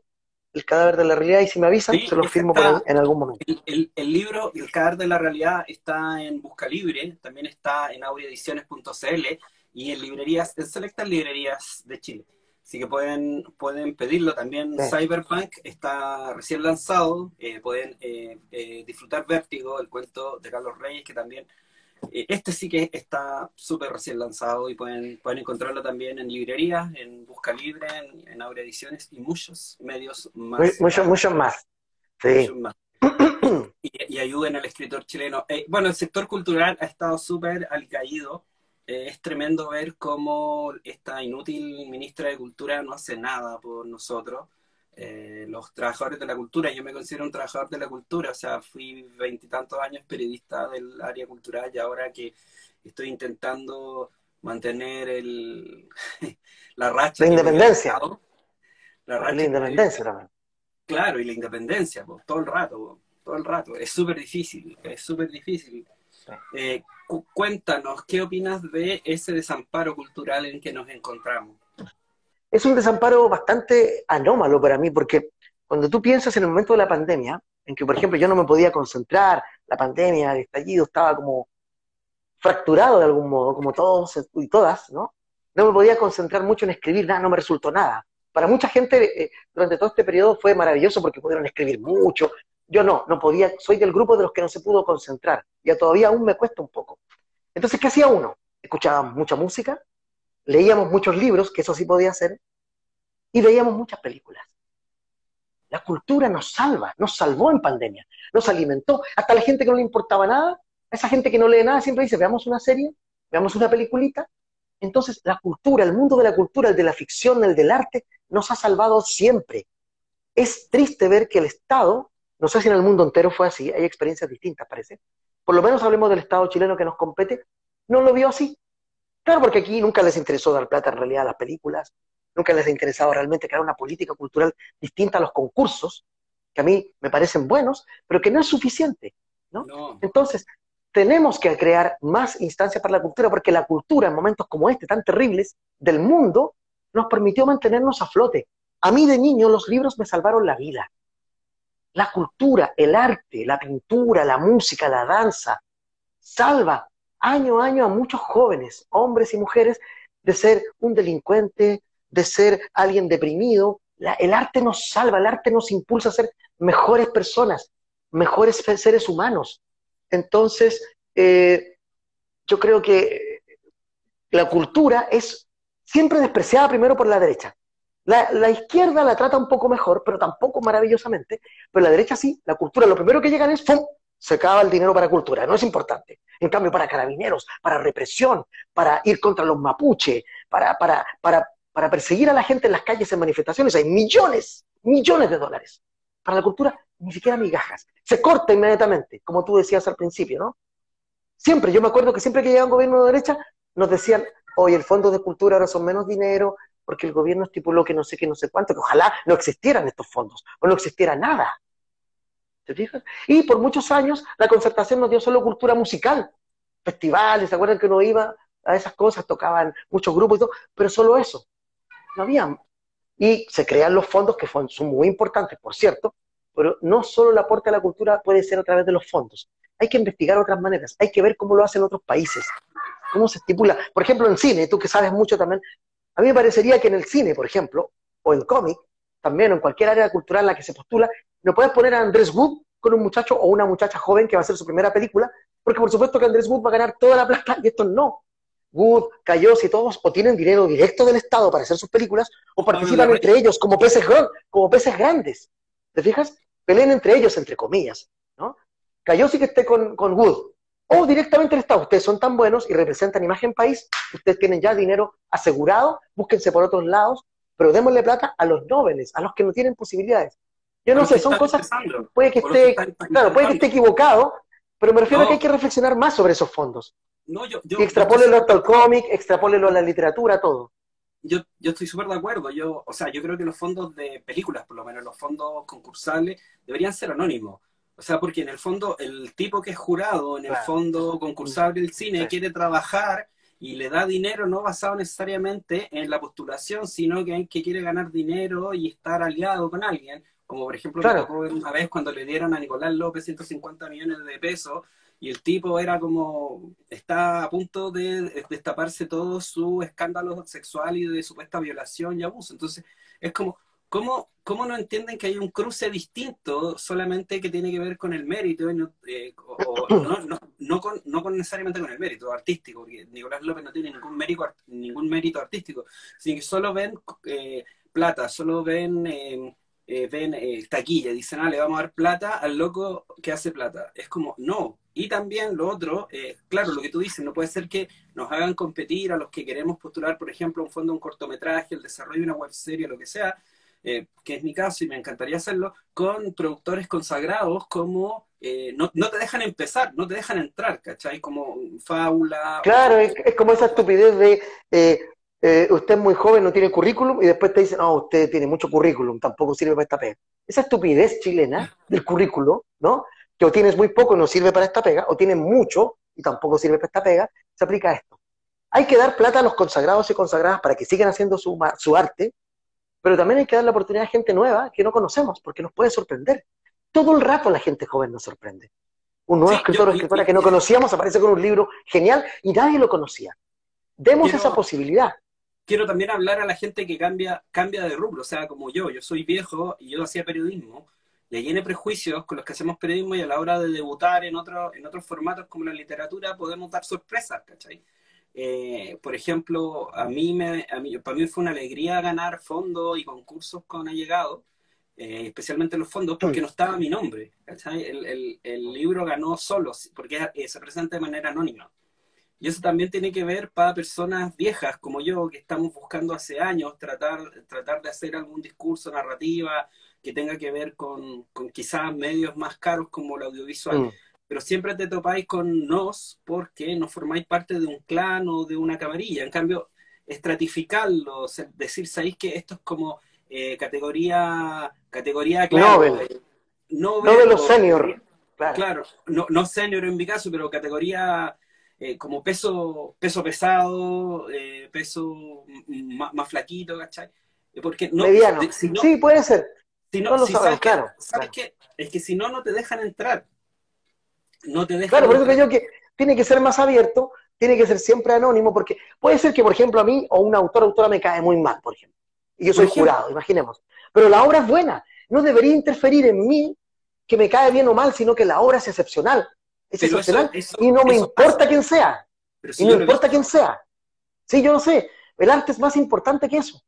El cadáver de la realidad, y si me avisan, Sí, se los firmo por está- ahí en algún momento. El, el- el libro El cadáver de la realidad está en Busca Libre, también está en audioediciones.cl y en librerías, en selectas librerías de Chile. Así que pueden, pueden pedirlo también. Sí. Cyberpunk está recién lanzado. eh, pueden eh, eh, disfrutar Vértigo, el cuento de Carlos Reyes, que también. eh, este sí que está súper recién lanzado y pueden, pueden encontrarlo también en librerías, en Busca Libre, en, en Aurea Ediciones y muchos medios más. Mu- Muchos, más. Sí. Muchos más. y, y ayuden al escritor chileno. Eh, bueno, el sector cultural ha estado súper alicaído. Eh, es tremendo ver cómo esta inútil ministra de Cultura no hace nada por nosotros. Eh, los trabajadores de la cultura, yo me considero un trabajador de la cultura, o sea, fui veintitantos años periodista del área cultural y ahora que estoy intentando mantener el, la racha. La independencia. dado, La racha La independencia también. Claro, y la independencia, po, todo el rato, po, todo el rato. Es súper difícil, es súper difícil. Eh, cu- cuéntanos, ¿qué opinas de ese desamparo cultural en que nos encontramos? Es un desamparo bastante anómalo para mí, porque cuando tú piensas en el momento de la pandemia, en que, por ejemplo, yo no me podía concentrar, la pandemia, el estallido estaba como fracturado de algún modo, como todos y todas, ¿no? No me podía concentrar mucho en escribir nada, no me resultó nada. Para mucha gente, eh, durante todo este periodo fue maravilloso porque pudieron escribir mucho. Yo no, no podía, soy del grupo de los que no se pudo concentrar. Ya todavía aún me cuesta un poco. Entonces, ¿qué hacía uno? Escuchábamos mucha música, leíamos muchos libros, que eso sí podía hacer, y veíamos muchas películas. La cultura nos salva, nos salvó en pandemia, nos alimentó. Hasta la gente que no le importaba nada, esa gente que no lee nada siempre dice, veamos una serie, veamos una peliculita. Entonces, la cultura, el mundo de la cultura, el de la ficción, el del arte, nos ha salvado siempre. Es triste ver que el Estado, no sé si en el mundo entero fue así, hay experiencias distintas, parece. Por lo menos hablemos del Estado chileno que nos compete, no lo vio así. Claro, porque aquí nunca les interesó dar plata en realidad a las películas, nunca les ha interesado realmente crear una política cultural distinta a los concursos, que a mí me parecen buenos, pero que no es suficiente. ¿no? No, Entonces, tenemos que crear más instancias para la cultura, porque la cultura en momentos como este, tan terribles del mundo, nos permitió mantenernos a flote. A mí de niño los libros me salvaron la vida. La cultura, el arte, la pintura, la música, la danza, salva año a año a muchos jóvenes, hombres y mujeres, de ser un delincuente, de ser alguien deprimido. El arte nos salva, el arte nos impulsa a ser mejores personas, mejores seres humanos. Entonces, eh, yo creo que la cultura es siempre despreciada primero por la derecha. La, la izquierda la trata un poco mejor, pero tampoco maravillosamente, pero la derecha sí, la cultura, lo primero que llegan es. Se acaba el dinero para cultura, no es importante. En cambio, para carabineros, para represión, para ir contra los mapuche, para, para, para, para perseguir a la gente en las calles en manifestaciones, hay millones, millones de dólares. Para la cultura, ni siquiera migajas. Se corta inmediatamente, como tú decías al principio, ¿no? Siempre, yo me acuerdo que siempre que llegaba un gobierno de derecha, nos decían, oye, el fondo de cultura ahora son menos dinero, porque el gobierno estipuló que no sé qué, no sé cuánto, que ojalá no existieran estos fondos, o no existiera nada. ¿Te fijas? Y por muchos años la concertación nos dio solo cultura musical, festivales, ¿se acuerdan que uno iba a esas cosas? Tocaban muchos grupos y todo, pero solo eso. No había. Y se crean los fondos que son muy importantes, por cierto, pero no solo el aporte a la cultura puede ser a través de los fondos. Hay que investigar otras maneras, hay que ver cómo lo hacen otros países, cómo se estipula. Por ejemplo, en cine, tú que sabes mucho también, a mí me parecería que en el cine, por ejemplo, o en cómic, también o en cualquier área cultural en la que se postula, no puedes poner a Andrés Wood con un muchacho o una muchacha joven que va a hacer su primera película, porque por supuesto que Andrés Wood va a ganar toda la plata y estos no. Wood, Callos y todos o tienen dinero directo del Estado para hacer sus películas o participan entre ellos como peces, gran- como peces grandes. ¿Te fijas? Peleen entre ellos, entre comillas. ¿no? Callos sí que esté con, con Wood. O directamente el Estado. Ustedes son tan buenos y representan imagen país, ustedes tienen ya dinero asegurado, búsquense por otros lados, pero démosle plata a los nobles, a los que no tienen posibilidades. Yo no sé, son cosas puede que esté, claro, puede que esté equivocado, pero me refiero a que hay que reflexionar más sobre esos fondos. No, yo, yo, Y el cómic, extrapólelo a la literatura, todo. yo, yo estoy súper de acuerdo. Yo, o sea, yo creo que los fondos de películas, por lo menos los fondos concursables, deberían ser anónimos. O sea, porque en el fondo el tipo que es jurado en el Claro. fondo concursable del cine Sí. quiere trabajar y le da dinero no basado necesariamente en la postulación, sino que, que quiere ganar dinero y estar aliado con alguien. Como por ejemplo, Claro. una vez cuando le dieron a Nicolás López 150 millones de pesos y el tipo era como, está a punto de destaparse todo su escándalo sexual y de supuesta violación y abuso. Entonces, es como, ¿cómo, cómo no entienden que hay un cruce distinto solamente que tiene que ver con el mérito y no, eh, o, o no, no, no con, no con necesariamente con el mérito artístico? Porque Nicolás López no tiene ningún mérito, ningún mérito artístico, sino que solo ven eh, plata, solo ven... eh, eh, ven eh, taquilla, dicen, ah, le vamos a dar plata al loco que hace plata. Es como, no. Y también lo otro, eh, claro, lo que tú dices, no puede ser que nos hagan competir a los que queremos postular, por ejemplo, un fondo, un cortometraje, el desarrollo de una web serie, lo que sea, eh, que es mi caso y me encantaría hacerlo, con productores consagrados como eh, no, no te dejan empezar, no te dejan entrar, ¿cachai? Como Fábula. Claro, es, como esa estupidez de eh, usted es muy joven, no tiene currículum, y después te dicen, no, usted tiene mucho currículum, tampoco sirve para esta pega. Esa estupidez chilena del currículo, ¿no? Que o tienes muy poco y no sirve para esta pega, o tienes mucho y tampoco sirve para esta pega, se aplica a esto. Hay que dar plata a los consagrados y consagradas para que sigan haciendo su, su arte, pero también hay que dar la oportunidad a gente nueva que no conocemos, porque nos puede sorprender. Todo el rato la gente joven nos sorprende. Un nuevo Sí, escritor o escritora que no conocíamos aparece con un libro genial y nadie lo conocía. Demos Quiero- esa posibilidad. quiero también hablar a la gente que cambia, cambia de rubro, o sea, como yo, yo soy viejo y yo hacía periodismo, y hay N prejuicios con los que hacemos periodismo y a la hora de debutar en, otro, en otros formatos como la literatura podemos dar sorpresas, ¿cachai? Eh, por ejemplo, a mí, me, a mí, para mí fue una alegría ganar fondos y concursos con Allegado, eh, especialmente los fondos, porque no estaba mi nombre. El, el, el libro ganó solo, porque eh, se presenta de manera anónima. Y eso también tiene que ver para personas viejas como yo, que estamos buscando hace años tratar, tratar de hacer algún discurso, narrativa, que tenga que ver con, con quizás medios más caros como el audiovisual. Mm. Pero siempre te topáis con nos porque no formáis parte de un clan o de una camarilla. En cambio, estratificarlo, decir, ¿sabéis que esto es como eh, categoría, categoría claro, Nobel. Nobel No de los o- senior. Claro. Claro, no, no senior en mi caso, pero categoría eh, como peso, peso pesado, eh, peso más, más flaquito, ¿cachai? Eh, Porque no, Mediano. si no, Sí, puede ser. si no, no lo si sabes, sabes que- claro, ¿sabes claro. qué? Es que si no, no te dejan entrar. No te Claro, por eso yo que tiene que ser más abierto, tiene que ser siempre anónimo, porque puede ser que, por ejemplo, a mí o un autor o autora me cae muy mal, por ejemplo. Y yo soy jurado, imaginemos. Pero la obra es buena. No debería interferir en mí que me cae bien o mal, sino que la obra es excepcional. Es Pero excepcional eso- y no me importa pasa. quién sea. Pero si Y no importa quién sea. Sí, yo lo sé. El arte es más importante que eso.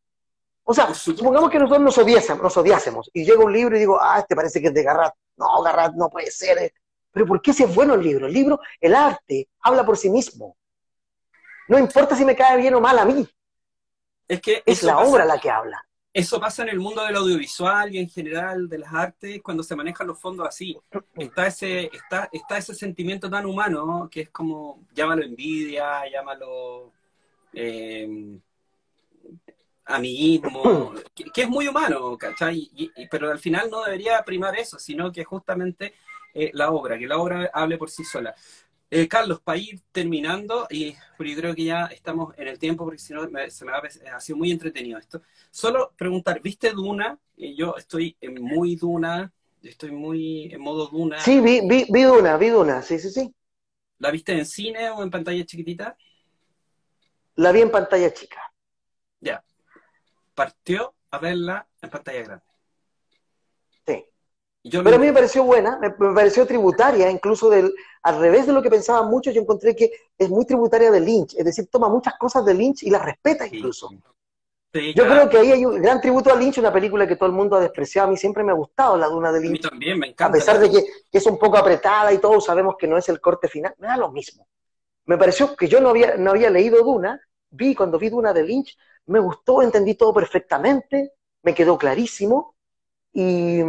O sea, supongamos que nosotros nos odiásemos, nos odiásemos, y llega un libro y digo, ah, este parece que es de Garrat. No, Garrat no puede ser. Pero ¿por qué si es bueno el libro? El libro, el arte, habla por sí mismo. No importa si me cae bien o mal a mí, Es que es la pasa- obra la que habla. Eso pasa en el mundo del audiovisual y en general de las artes cuando se manejan los fondos así. Está ese, está, está ese sentimiento tan humano que es como, llámalo envidia, llámalo eh, amiguismo, que, que es muy humano, ¿cachai? Y- y- pero al final no debería primar eso, sino que justamente eh, la obra, que la obra hable por sí sola. Eh, Carlos, para ir terminando, y yo creo que ya estamos en el tiempo, porque si no me- se me ha, ha sido muy entretenido esto. Solo preguntar, ¿viste Duna? Eh, yo estoy en muy Duna, estoy muy en modo Duna. Sí, vi, vi, vi Duna, vi Duna, sí, sí, sí. ¿La viste en cine o en pantalla chiquitita? La vi en pantalla chica. Ya. Partió a verla en pantalla grande. Yo Pero a mí me pareció buena, me, me pareció tributaria, incluso del, al revés de lo que pensaban muchos, yo encontré que es muy tributaria de Lynch, es decir, toma muchas cosas de Lynch y las respeta incluso. Sí, Yo claro. creo que ahí hay un gran tributo a Lynch, una película que todo el mundo ha despreciado. A mí siempre me ha gustado la Duna de A mí Lynch, también me a encanta. pesar de que, que es un poco apretada y todos sabemos que no es el corte final. Me da lo mismo. Me pareció que yo no había, no había leído Duna, vi cuando vi Duna de Lynch, me gustó, entendí todo perfectamente, me quedó clarísimo y,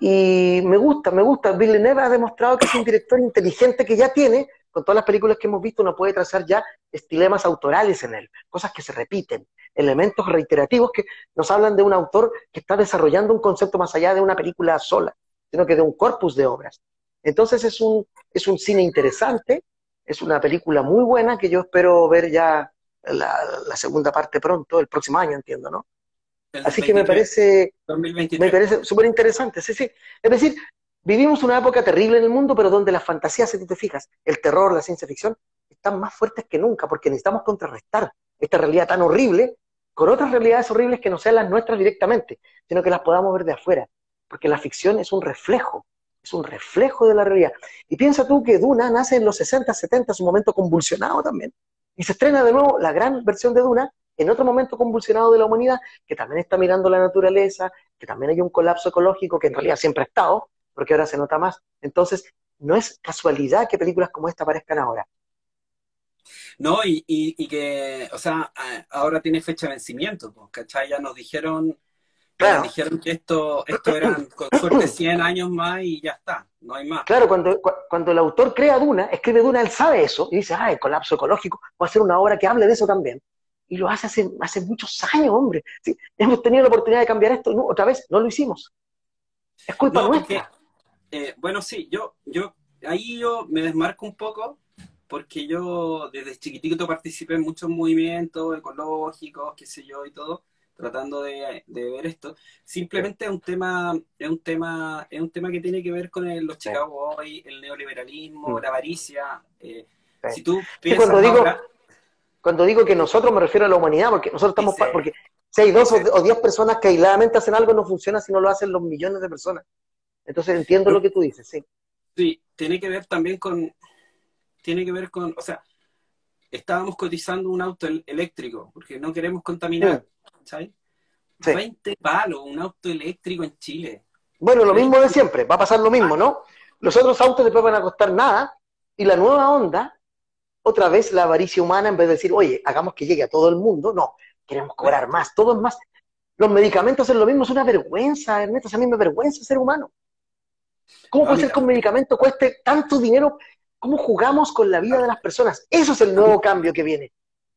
y me gusta, me gusta. Villeneuve ha demostrado que es un director inteligente que ya tiene, con todas las películas que hemos visto, uno puede trazar ya estilemas autorales en él, cosas que se repiten, elementos reiterativos que nos hablan de un autor que está desarrollando un concepto más allá de una película sola, sino que de un corpus de obras. Entonces es un, es un cine interesante, es una película muy buena que yo espero ver ya la, la segunda parte pronto, el próximo año, entiendo, ¿no? Así que me parece, me parece súper interesante, sí, sí. Es decir, vivimos una época terrible en el mundo, pero donde las fantasías, si tú te fijas, el terror, la ciencia ficción, están más fuertes que nunca, porque necesitamos contrarrestar esta realidad tan horrible con otras realidades horribles que no sean las nuestras directamente, sino que las podamos ver de afuera, porque la ficción es un reflejo, es un reflejo de la realidad. Y piensa tú que Duna nace en los 60, 70, es un momento convulsionado también, y se estrena de nuevo la gran versión de Duna en otro momento convulsionado de la humanidad, que también está mirando la naturaleza, que también hay un colapso ecológico que en realidad siempre ha estado, porque ahora se nota más. Entonces, no es casualidad que películas como esta aparezcan ahora. No, y, que, o sea, ahora tiene fecha de vencimiento, ¿cachai? Ya nos dijeron, dijeron que esto, esto eran con suerte 100 años más y ya está, no hay más. Claro, cuando, cuando el autor crea Duna, escribe Duna, él sabe eso y dice, ah, el colapso ecológico, voy a hacer una obra que hable de eso también. Y lo hace hace, hace muchos años, hombre. Sí, hemos tenido la oportunidad de cambiar esto, otra vez, no lo hicimos. Es culpa nuestra. Eh, bueno, sí, yo, yo, ahí yo me desmarco un poco porque yo desde chiquitito participé en muchos movimientos ecológicos, qué sé yo, y todo, tratando de, ver esto. Simplemente es un tema, es un tema, es un tema que tiene que ver con el, los Chicago Boys, el neoliberalismo, mm. la avaricia. Eh, si tú piensas cuando digo, cuando digo que nosotros me refiero a la humanidad, porque nosotros estamos, porque si hay dos o, diez personas que aisladamente hacen algo, no funciona si no lo hacen los millones de personas. Entonces entiendo lo que tú dices, sí. Sí, tiene que ver también con, tiene que ver con, o sea, estábamos cotizando un auto eléctrico, porque no queremos contaminar, ¿sabes? 20 palos, un auto eléctrico en Chile. Bueno, lo mismo de siempre, va a pasar lo mismo, ¿no? Los otros autos después van a costar nada, y la nueva onda, otra vez la avaricia humana, en vez de decir, oye, hagamos que llegue a todo el mundo, no, queremos cobrar más, todo es más. Los medicamentos es lo mismo, es una vergüenza, Ernesto, a mí me vergüenza ser humano. ¿Cómo puede ser que un medicamento cueste tanto dinero cómo jugamos con la vida de las personas. Eso es el nuevo cambio que viene.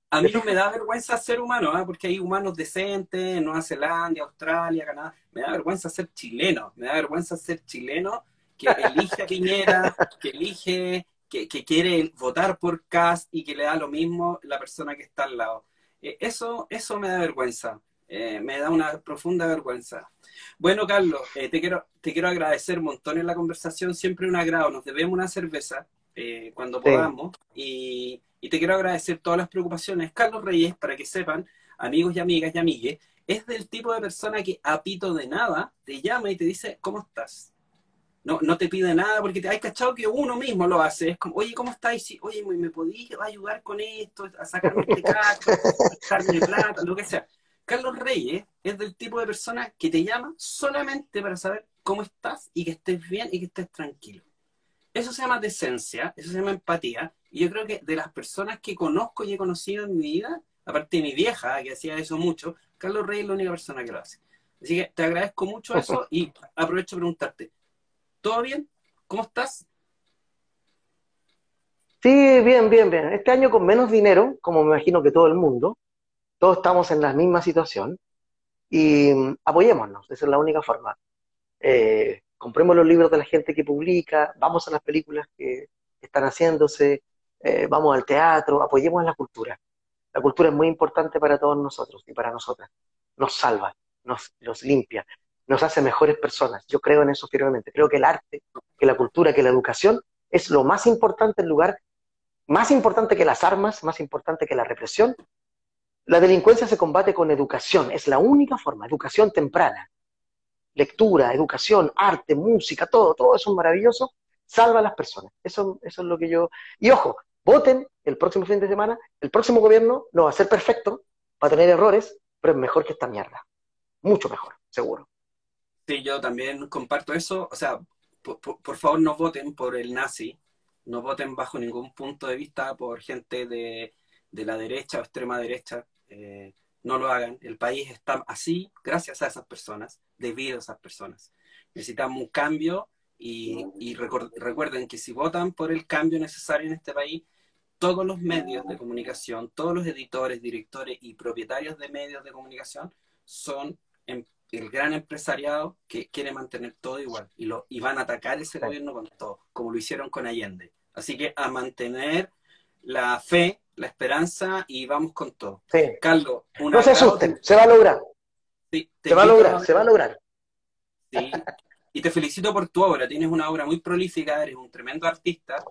A mí no me da vergüenza ser humano, ¿eh? porque hay humanos decentes en Nueva Zelanda, Australia, Canadá. Me da vergüenza ser chileno, me da vergüenza ser chileno que elige a Piñera, que elige, que, quiere votar por Cast y que le da lo mismo la persona que está al lado. Eh, eso, eso me da vergüenza, eh, me da una profunda vergüenza. Bueno, Carlos, te, quiero, te quiero agradecer un montón en la conversación, siempre un agrado, nos debemos una cerveza. Eh, cuando podamos. Y, te quiero agradecer todas las preocupaciones. Carlos Reyes, para que sepan, amigos y amigas y amigues, es del tipo de persona que a pito de nada te llama y te dice, ¿cómo estás? No, no te pide nada porque te hay cachado que uno mismo lo hace. Es como, oye, ¿cómo estás? Y, oye, ¿me podías ayudar con esto? A sacarme este cacho, a plata, lo que sea. Carlos Reyes es del tipo de persona que te llama solamente para saber cómo estás y que estés bien y que estés tranquilo. Eso se llama decencia, eso se llama empatía. Y yo creo que de las personas que conozco y he conocido en mi vida, aparte de mi vieja, que hacía eso mucho, Carlos Rey es la única persona que lo hace. Así que te agradezco mucho eso y aprovecho de preguntarte, ¿todo bien? ¿Cómo estás? Sí, bien, bien, bien. Este año con menos dinero, como me imagino que todo el mundo, todos estamos en la misma situación y mm, apoyémonos, esa es la única forma. Eh, compremos los libros de la gente que publica, vamos a las películas que están haciéndose, eh, vamos al teatro, apoyemos la cultura. La cultura es muy importante para todos nosotros y para nosotras. Nos salva, nos, nos limpia, nos hace mejores personas. Yo creo en eso firmemente. Creo que el arte, que la cultura, que la educación es lo más importante, el lugar más importante que las armas, más importante que la represión. La delincuencia se combate con educación, es la única forma, educación temprana lectura, educación, arte, música, todo, todo eso es maravilloso, salva a las personas. Eso, eso es lo que yo... Y ojo, voten el próximo fin de semana, el próximo gobierno no va a ser perfecto, va a tener errores, pero es mejor que esta mierda. Mucho mejor, seguro. Sí, yo también comparto eso. O sea, por, favor no voten por el nazi, no voten bajo ningún punto de vista por gente de, de la derecha o extrema derecha. Eh, no lo hagan. El país está así gracias a esas personas, debido a esas personas. Necesitamos un cambio y, recuerden que si votan por el cambio necesario en este país, todos los medios de comunicación, todos los editores, directores y propietarios de medios de comunicación son em, el gran empresariado que quiere mantener todo igual y, lo, y van a atacar ese gobierno con todo, como lo hicieron con Allende. Así que a mantener la fe la esperanza y vamos con todo. Sí. Carlos, No se asusten, se va a lograr. Sí, Se va a lograr, se va a lograr. Sí. Y te felicito por tu obra. Tienes una obra muy prolífica, eres un tremendo artista.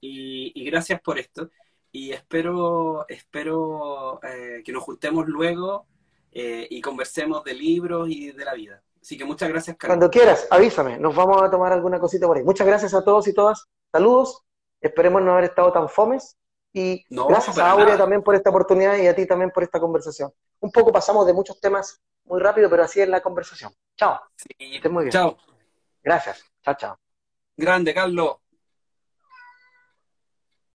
Y, y gracias por esto. Y espero, espero eh, que nos juntemos luego eh, y conversemos de libros y de la vida. Así que muchas gracias, Carlos. Cuando quieras, avísame, nos vamos a tomar alguna cosita por ahí. Muchas gracias a todos y todas. Saludos. Esperemos no haber estado tan fomes. Y No, gracias a Aurea nada. también por esta oportunidad y a ti también por esta conversación. Un poco pasamos de muchos temas muy rápido, pero así es la conversación. Chao. Sí. estés muy bien. Chao. Gracias. Chao, chao. Grande, Carlos.